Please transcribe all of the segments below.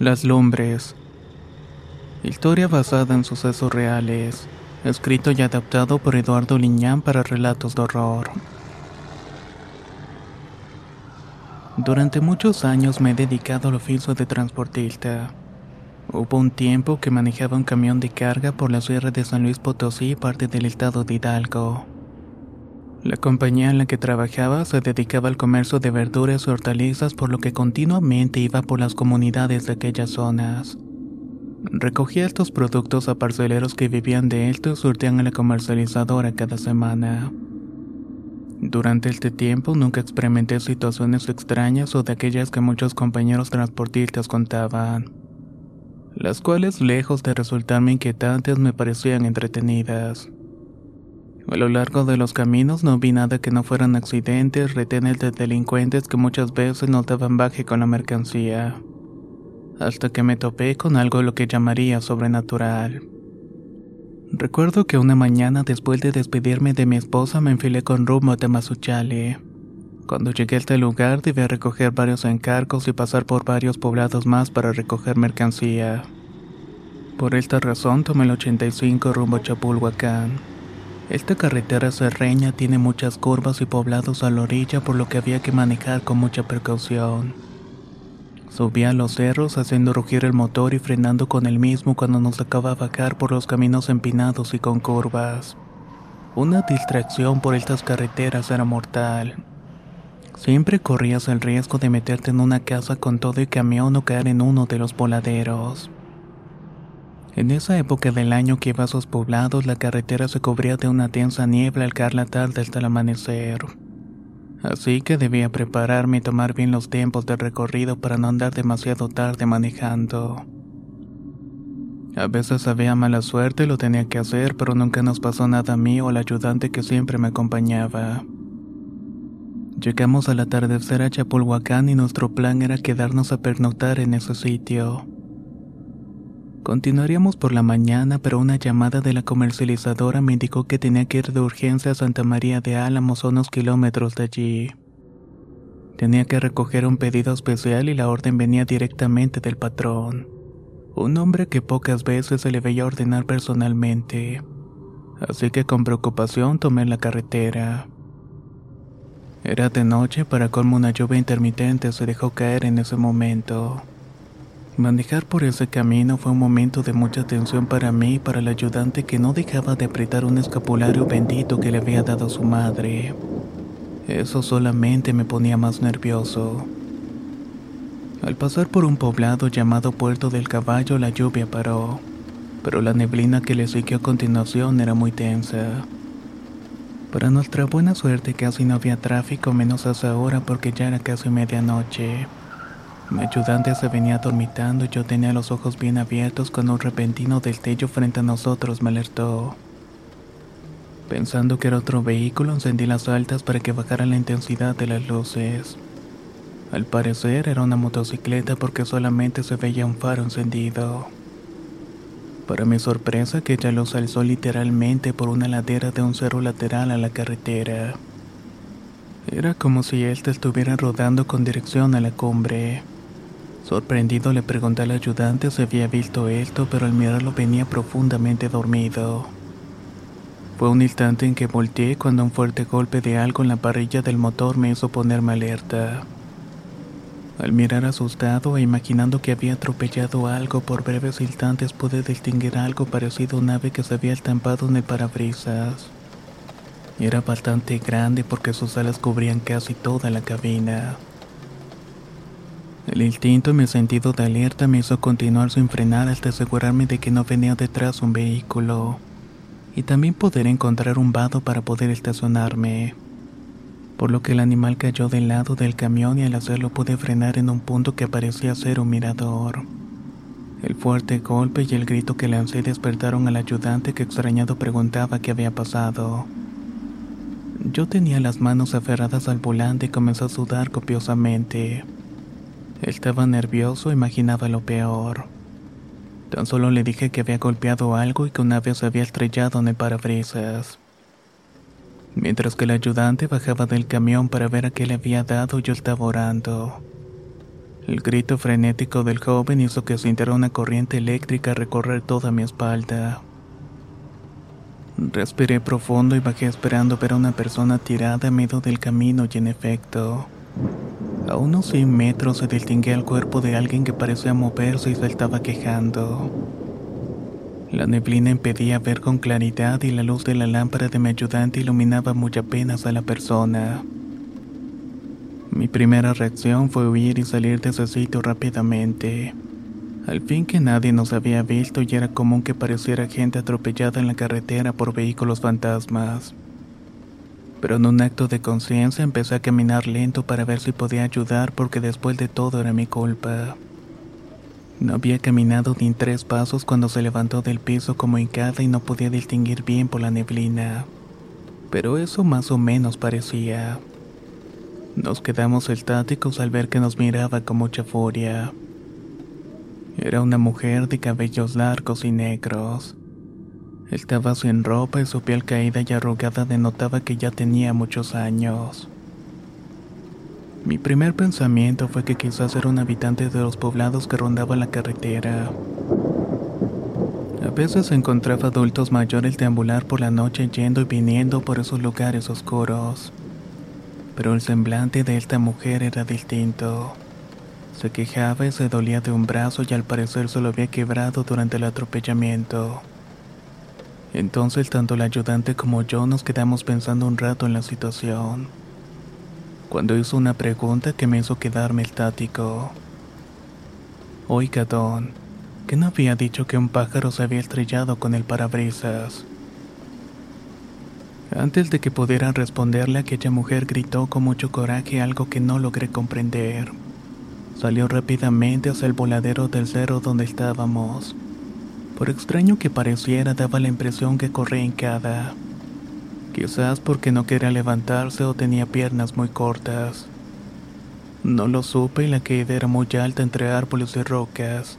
Las Lumbres. Historia basada en sucesos reales. Escrito y adaptado por Eduardo Liñán para relatos de horror. Durante muchos años me he dedicado al oficio de transportista. Hubo un tiempo que manejaba un camión de carga por la sierra de San Luis Potosí, parte del estado de Hidalgo. La compañía en la que trabajaba se dedicaba al comercio de verduras y hortalizas por lo que continuamente iba por las comunidades de aquellas zonas. Recogía estos productos a parceleros que vivían de esto y surtían a la comercializadora cada semana. Durante este tiempo nunca experimenté situaciones extrañas o de aquellas que muchos compañeros transportistas contaban, las cuales lejos de resultarme inquietantes me parecían entretenidas. A lo largo de los caminos no vi nada que no fueran accidentes, retenes de delincuentes que muchas veces no daban baje con la mercancía. Hasta que me topé con algo lo que llamaría sobrenatural. Recuerdo que una mañana después de despedirme de mi esposa me enfilé con rumbo a Temazuchale. Cuando llegué a este lugar debía recoger varios encargos y pasar por varios poblados más para recoger mercancía. Por esta razón tomé el 85 rumbo a Chapulhuacán. Esta carretera serreña tiene muchas curvas y poblados a la orilla por lo que había que manejar con mucha precaución. Subía los cerros haciendo rugir el motor y frenando con el mismo cuando nos tocaba bajar por los caminos empinados y con curvas. Una distracción por estas carreteras era mortal. Siempre corrías el riesgo de meterte en una casa con todo y camión o caer en uno de los voladeros. En esa época del año que iba a sus poblados, la carretera se cubría de una densa niebla al caer la tarde hasta el amanecer. Así que debía prepararme y tomar bien los tiempos del recorrido para no andar demasiado tarde manejando. A veces había mala suerte y lo tenía que hacer, pero nunca nos pasó nada a mí o al ayudante que siempre me acompañaba. Llegamos al atardecer a Chapulhuacán y nuestro plan era quedarnos a pernoctar en ese sitio. Continuaríamos por la mañana, pero una llamada de la comercializadora me indicó que tenía que ir de urgencia a Santa María de Álamos unos kilómetros de allí. Tenía que recoger un pedido especial y la orden venía directamente del patrón, un hombre que pocas veces se le veía ordenar personalmente. Así que con preocupación tomé la carretera. Era de noche, para colmo una lluvia intermitente se dejó caer en ese momento. Manejar por ese camino fue un momento de mucha tensión para mí y para el ayudante que no dejaba de apretar un escapulario bendito que le había dado su madre. Eso solamente me ponía más nervioso. Al pasar por un poblado llamado Puerto del Caballo la lluvia paró, pero la neblina que le siguió a continuación era muy tensa. Para nuestra buena suerte casi no había tráfico menos a esa hora porque ya era casi medianoche. Mi ayudante se venía dormitando y yo tenía los ojos bien abiertos cuando un repentino destello frente a nosotros me alertó. Pensando que era otro vehículo, encendí las altas para que bajara la intensidad de las luces. Al parecer era una motocicleta porque solamente se veía un faro encendido. Para mi sorpresa, aquella luz alzó literalmente por una ladera de un cerro lateral a la carretera. Era como si éste estuviera rodando con dirección a la cumbre. Sorprendido le pregunté al ayudante si había visto esto, pero al mirarlo venía profundamente dormido. Fue un instante en que volteé cuando un fuerte golpe de algo en la parrilla del motor me hizo ponerme alerta. Al mirar asustado e imaginando que había atropellado algo por breves instantes pude distinguir algo parecido a un ave que se había estampado en el parabrisas. Era bastante grande porque sus alas cubrían casi toda la cabina. El instinto y mi sentido de alerta me hizo continuar sin frenar hasta asegurarme de que no venía detrás un vehículo. y también poder encontrar un vado para poder estacionarme. Por lo que el animal cayó del lado del camión y al hacerlo pude frenar en un punto que parecía ser un mirador. El fuerte golpe y el grito que lancé despertaron al ayudante que extrañado preguntaba qué había pasado. Yo tenía las manos aferradas al volante y comenzó a sudar copiosamente. Estaba nervioso, imaginaba lo peor. Tan solo le dije que había golpeado algo y que una vez se había estrellado en el parabrisas. Mientras que el ayudante bajaba del camión para ver a qué le había dado, yo estaba orando. El grito frenético del joven hizo que sintiera una corriente eléctrica recorrer toda mi espalda. Respiré profundo y bajé esperando ver a una persona tirada a medio del camino y en efecto, a unos 100 metros se distinguía el cuerpo de alguien que parecía moverse y se estaba quejando. La neblina impedía ver con claridad y la luz de la lámpara de mi ayudante iluminaba muy apenas a la persona. Mi primera reacción fue huir y salir de ese sitio rápidamente. Al fin que nadie nos había visto y era común que pareciera gente atropellada en la carretera por vehículos fantasmas pero en un acto de conciencia empecé a caminar lento para ver si podía ayudar porque después de todo era mi culpa. No había caminado ni tres pasos cuando se levantó del piso como hincada y no podía distinguir bien por la neblina. Pero eso más o menos parecía. Nos quedamos estáticos al ver que nos miraba con mucha furia. Era una mujer de cabellos largos y negros. Estaba sin ropa y su piel caída y arrugada denotaba que ya tenía muchos años. Mi primer pensamiento fue que quizás era un habitante de los poblados que rondaba la carretera. A veces encontraba adultos mayores deambular por la noche yendo y viniendo por esos lugares oscuros. Pero el semblante de esta mujer era distinto. Se quejaba y se dolía de un brazo y al parecer se lo había quebrado durante el atropellamiento. Entonces tanto el ayudante como yo nos quedamos pensando un rato en la situación. Cuando hizo una pregunta que me hizo quedarme estático. Oiga, Don, ¿qué no había dicho que un pájaro se había estrellado con el parabrisas? Antes de que pudiera responderle, aquella mujer gritó con mucho coraje algo que no logré comprender. Salió rápidamente hacia el voladero del cerro donde estábamos. Por extraño que pareciera, daba la impresión que corría hincada. Quizás porque no quería levantarse o tenía piernas muy cortas. No lo supe y la caída era muy alta entre árboles y rocas.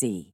see.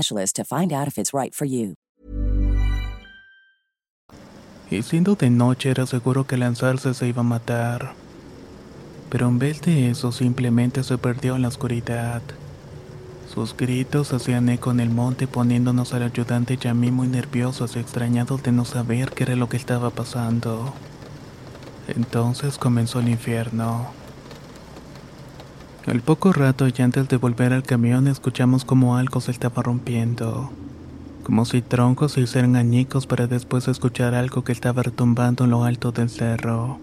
specialist to find out if it's right for you. y siendo de noche era seguro que lanzarse se iba a matar. Pero en vez de eso simplemente se perdió en la oscuridad. Sus gritos hacían eco en el monte poniéndonos al ayudante y a mí muy nerviosos y extrañados de no saber qué era lo que estaba pasando. Entonces comenzó el infierno. Al poco rato y antes de volver al camión escuchamos como algo se estaba rompiendo. Como si troncos se hicieran añicos para después escuchar algo que estaba retumbando en lo alto del cerro.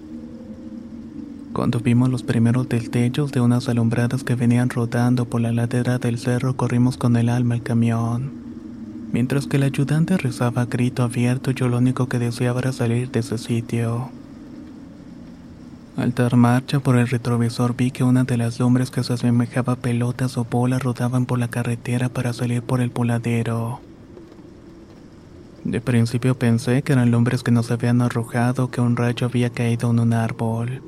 Cuando vimos los primeros destellos de unas alumbradas que venían rodando por la ladera del cerro, corrimos con el alma al camión. Mientras que el ayudante rezaba a grito abierto, yo lo único que deseaba era salir de ese sitio. Al dar marcha por el retrovisor vi que una de las lumbres que se asemejaba a pelotas o bolas rodaban por la carretera para salir por el poladero. De principio pensé que eran lumbres que nos habían arrojado que un rayo había caído en un árbol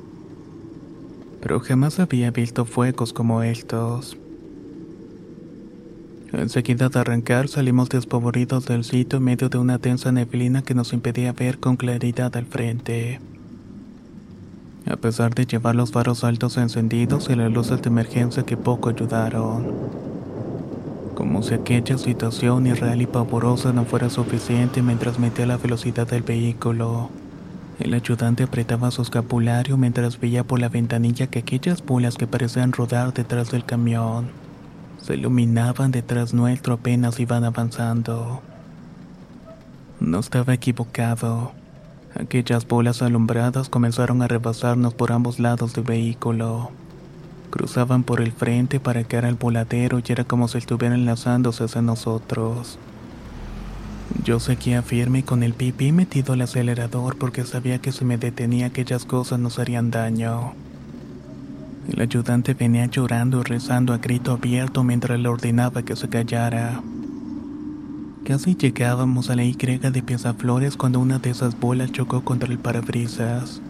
pero jamás había visto fuegos como estos. Enseguida de arrancar salimos despavoridos del sitio en medio de una densa neblina que nos impedía ver con claridad al frente. A pesar de llevar los faros altos encendidos y las luces de emergencia que poco ayudaron. Como si aquella situación irreal y pavorosa no fuera suficiente mientras metía la velocidad del vehículo. El ayudante apretaba su escapulario mientras veía por la ventanilla que aquellas bolas que parecían rodar detrás del camión se iluminaban detrás nuestro apenas iban avanzando. No estaba equivocado. Aquellas bolas alumbradas comenzaron a rebasarnos por ambos lados del vehículo. Cruzaban por el frente para caer al voladero y era como si estuvieran lanzándose hacia nosotros. Yo seguía firme con el pipí metido al acelerador porque sabía que si me detenía aquellas cosas nos harían daño. El ayudante venía llorando y rezando a grito abierto mientras le ordenaba que se callara. Casi llegábamos a la Y de Piezaflores cuando una de esas bolas chocó contra el parabrisas.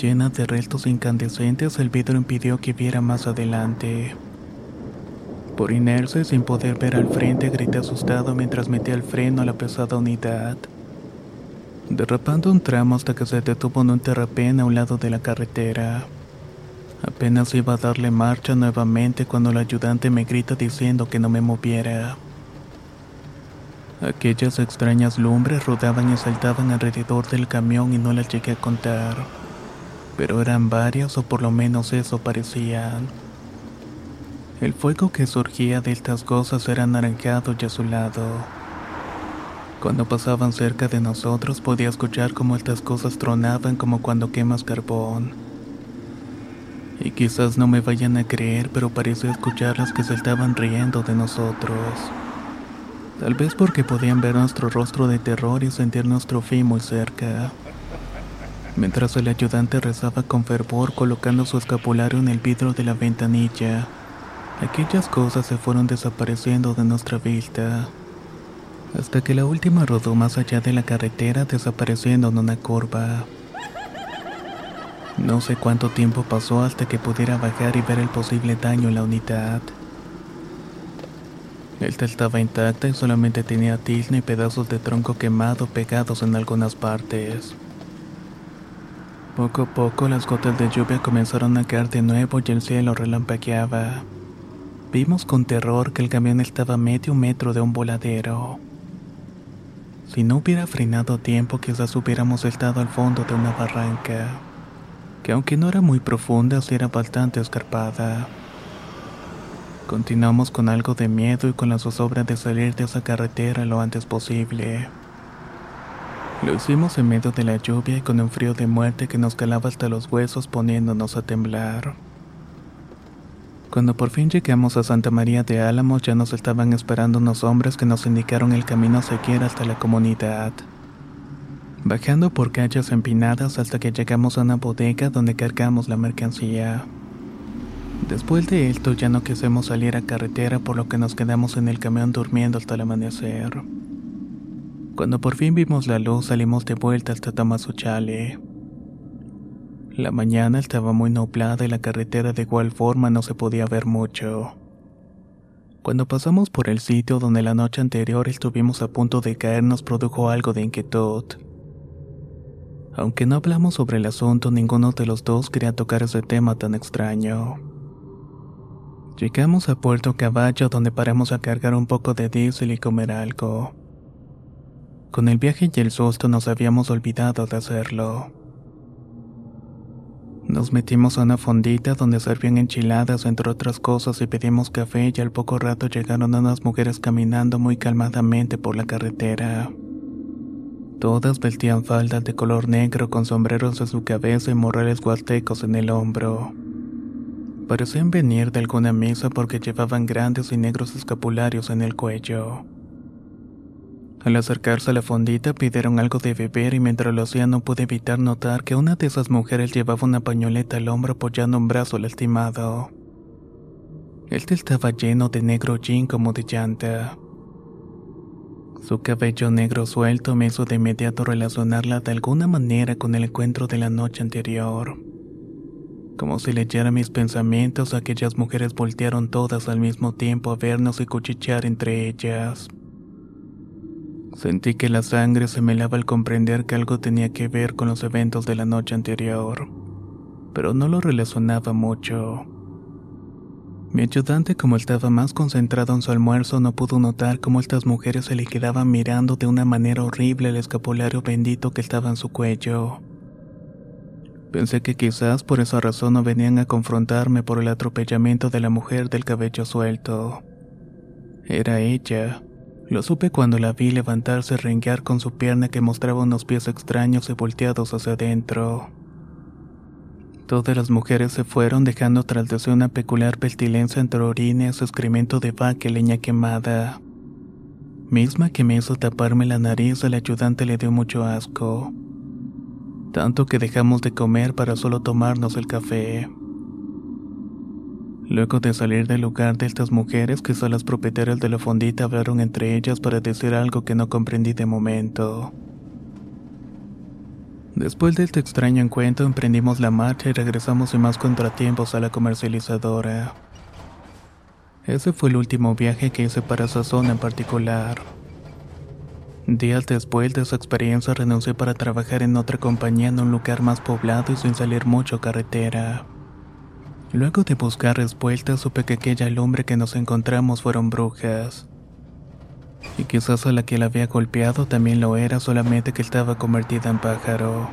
Llena de restos incandescentes, el vidrio impidió que viera más adelante. Por inercia sin poder ver al frente, grité asustado mientras metía el freno a la pesada unidad. Derrapando un tramo hasta que se detuvo en un terrapén a un lado de la carretera. Apenas iba a darle marcha nuevamente cuando el ayudante me grita diciendo que no me moviera. Aquellas extrañas lumbres rodaban y saltaban alrededor del camión y no las llegué a contar. Pero eran varias o por lo menos eso parecían. El fuego que surgía de estas cosas era anaranjado y azulado. Cuando pasaban cerca de nosotros podía escuchar cómo estas cosas tronaban como cuando quemas carbón. Y quizás no me vayan a creer, pero parecía escucharlas que se estaban riendo de nosotros. Tal vez porque podían ver nuestro rostro de terror y sentir nuestro fin muy cerca. Mientras el ayudante rezaba con fervor colocando su escapulario en el vidrio de la ventanilla, Aquellas cosas se fueron desapareciendo de nuestra vista, hasta que la última rodó más allá de la carretera desapareciendo en una curva. No sé cuánto tiempo pasó hasta que pudiera bajar y ver el posible daño en la unidad. Esta estaba intacta y solamente tenía tizne y pedazos de tronco quemado pegados en algunas partes. Poco a poco las gotas de lluvia comenzaron a caer de nuevo y el cielo relampagueaba. Vimos con terror que el camión estaba a medio metro de un voladero. Si no hubiera frenado tiempo, quizás hubiéramos estado al fondo de una barranca, que aunque no era muy profunda, sí era bastante escarpada. Continuamos con algo de miedo y con la zozobra de salir de esa carretera lo antes posible. Lo hicimos en medio de la lluvia y con un frío de muerte que nos calaba hasta los huesos poniéndonos a temblar. Cuando por fin llegamos a Santa María de Álamos ya nos estaban esperando unos hombres que nos indicaron el camino a seguir hasta la comunidad. Bajando por calles empinadas hasta que llegamos a una bodega donde cargamos la mercancía. Después de esto ya no quisimos salir a carretera por lo que nos quedamos en el camión durmiendo hasta el amanecer. Cuando por fin vimos la luz salimos de vuelta hasta Tamazunchale. La mañana estaba muy nublada y la carretera de igual forma no se podía ver mucho. Cuando pasamos por el sitio donde la noche anterior estuvimos a punto de caer nos produjo algo de inquietud. Aunque no hablamos sobre el asunto, ninguno de los dos quería tocar ese tema tan extraño. Llegamos a Puerto Caballo donde paramos a cargar un poco de diésel y comer algo. Con el viaje y el susto nos habíamos olvidado de hacerlo. Nos metimos a una fondita donde servían enchiladas entre otras cosas y pedimos café y al poco rato llegaron unas mujeres caminando muy calmadamente por la carretera. Todas vestían faldas de color negro con sombreros en su cabeza y morrales huastecos en el hombro. Parecían venir de alguna misa porque llevaban grandes y negros escapularios en el cuello. Al acercarse a la fondita pidieron algo de beber y mientras lo hacían no pude evitar notar que una de esas mujeres llevaba una pañoleta al hombro apoyando un brazo lastimado. Este estaba lleno de negro jean como de llanta. Su cabello negro suelto me hizo de inmediato relacionarla de alguna manera con el encuentro de la noche anterior. Como si leyera mis pensamientos, aquellas mujeres voltearon todas al mismo tiempo a vernos y cuchichear entre ellas. Sentí que la sangre se me helaba al comprender que algo tenía que ver con los eventos de la noche anterior, pero no lo relacionaba mucho. Mi ayudante, como estaba más concentrado en su almuerzo, no pudo notar cómo estas mujeres se le quedaban mirando de una manera horrible el escapulario bendito que estaba en su cuello. Pensé que quizás por esa razón no venían a confrontarme por el atropellamiento de la mujer del cabello suelto. Era ella. Lo supe cuando la vi levantarse y renguear con su pierna que mostraba unos pies extraños y volteados hacia adentro. Todas las mujeres se fueron dejando tras de sí una peculiar pestilencia entre orines, excremento de vaca y leña quemada. Misma que me hizo taparme la nariz, al ayudante le dio mucho asco. Tanto que dejamos de comer para solo tomarnos el café. Luego de salir del lugar de estas mujeres, quizá las propietarias de la fondita hablaron entre ellas para decir algo que no comprendí de momento. Después de este extraño encuentro emprendimos la marcha y regresamos sin más contratiempos a la comercializadora. Ese fue el último viaje que hice para esa zona en particular. Días después de esa experiencia renuncié para trabajar en otra compañía en un lugar más poblado y sin salir mucho carretera. Luego de buscar respuestas supe que aquella lumbre que nos encontramos fueron brujas. Y quizás a la que la había golpeado también lo era, solamente que estaba convertida en pájaro.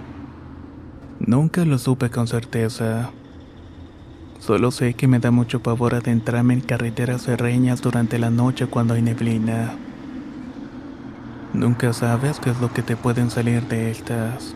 Nunca lo supe con certeza. Solo sé que me da mucho pavor adentrarme en carreteras serreñas durante la noche cuando hay neblina. Nunca sabes qué es lo que te pueden salir de estas.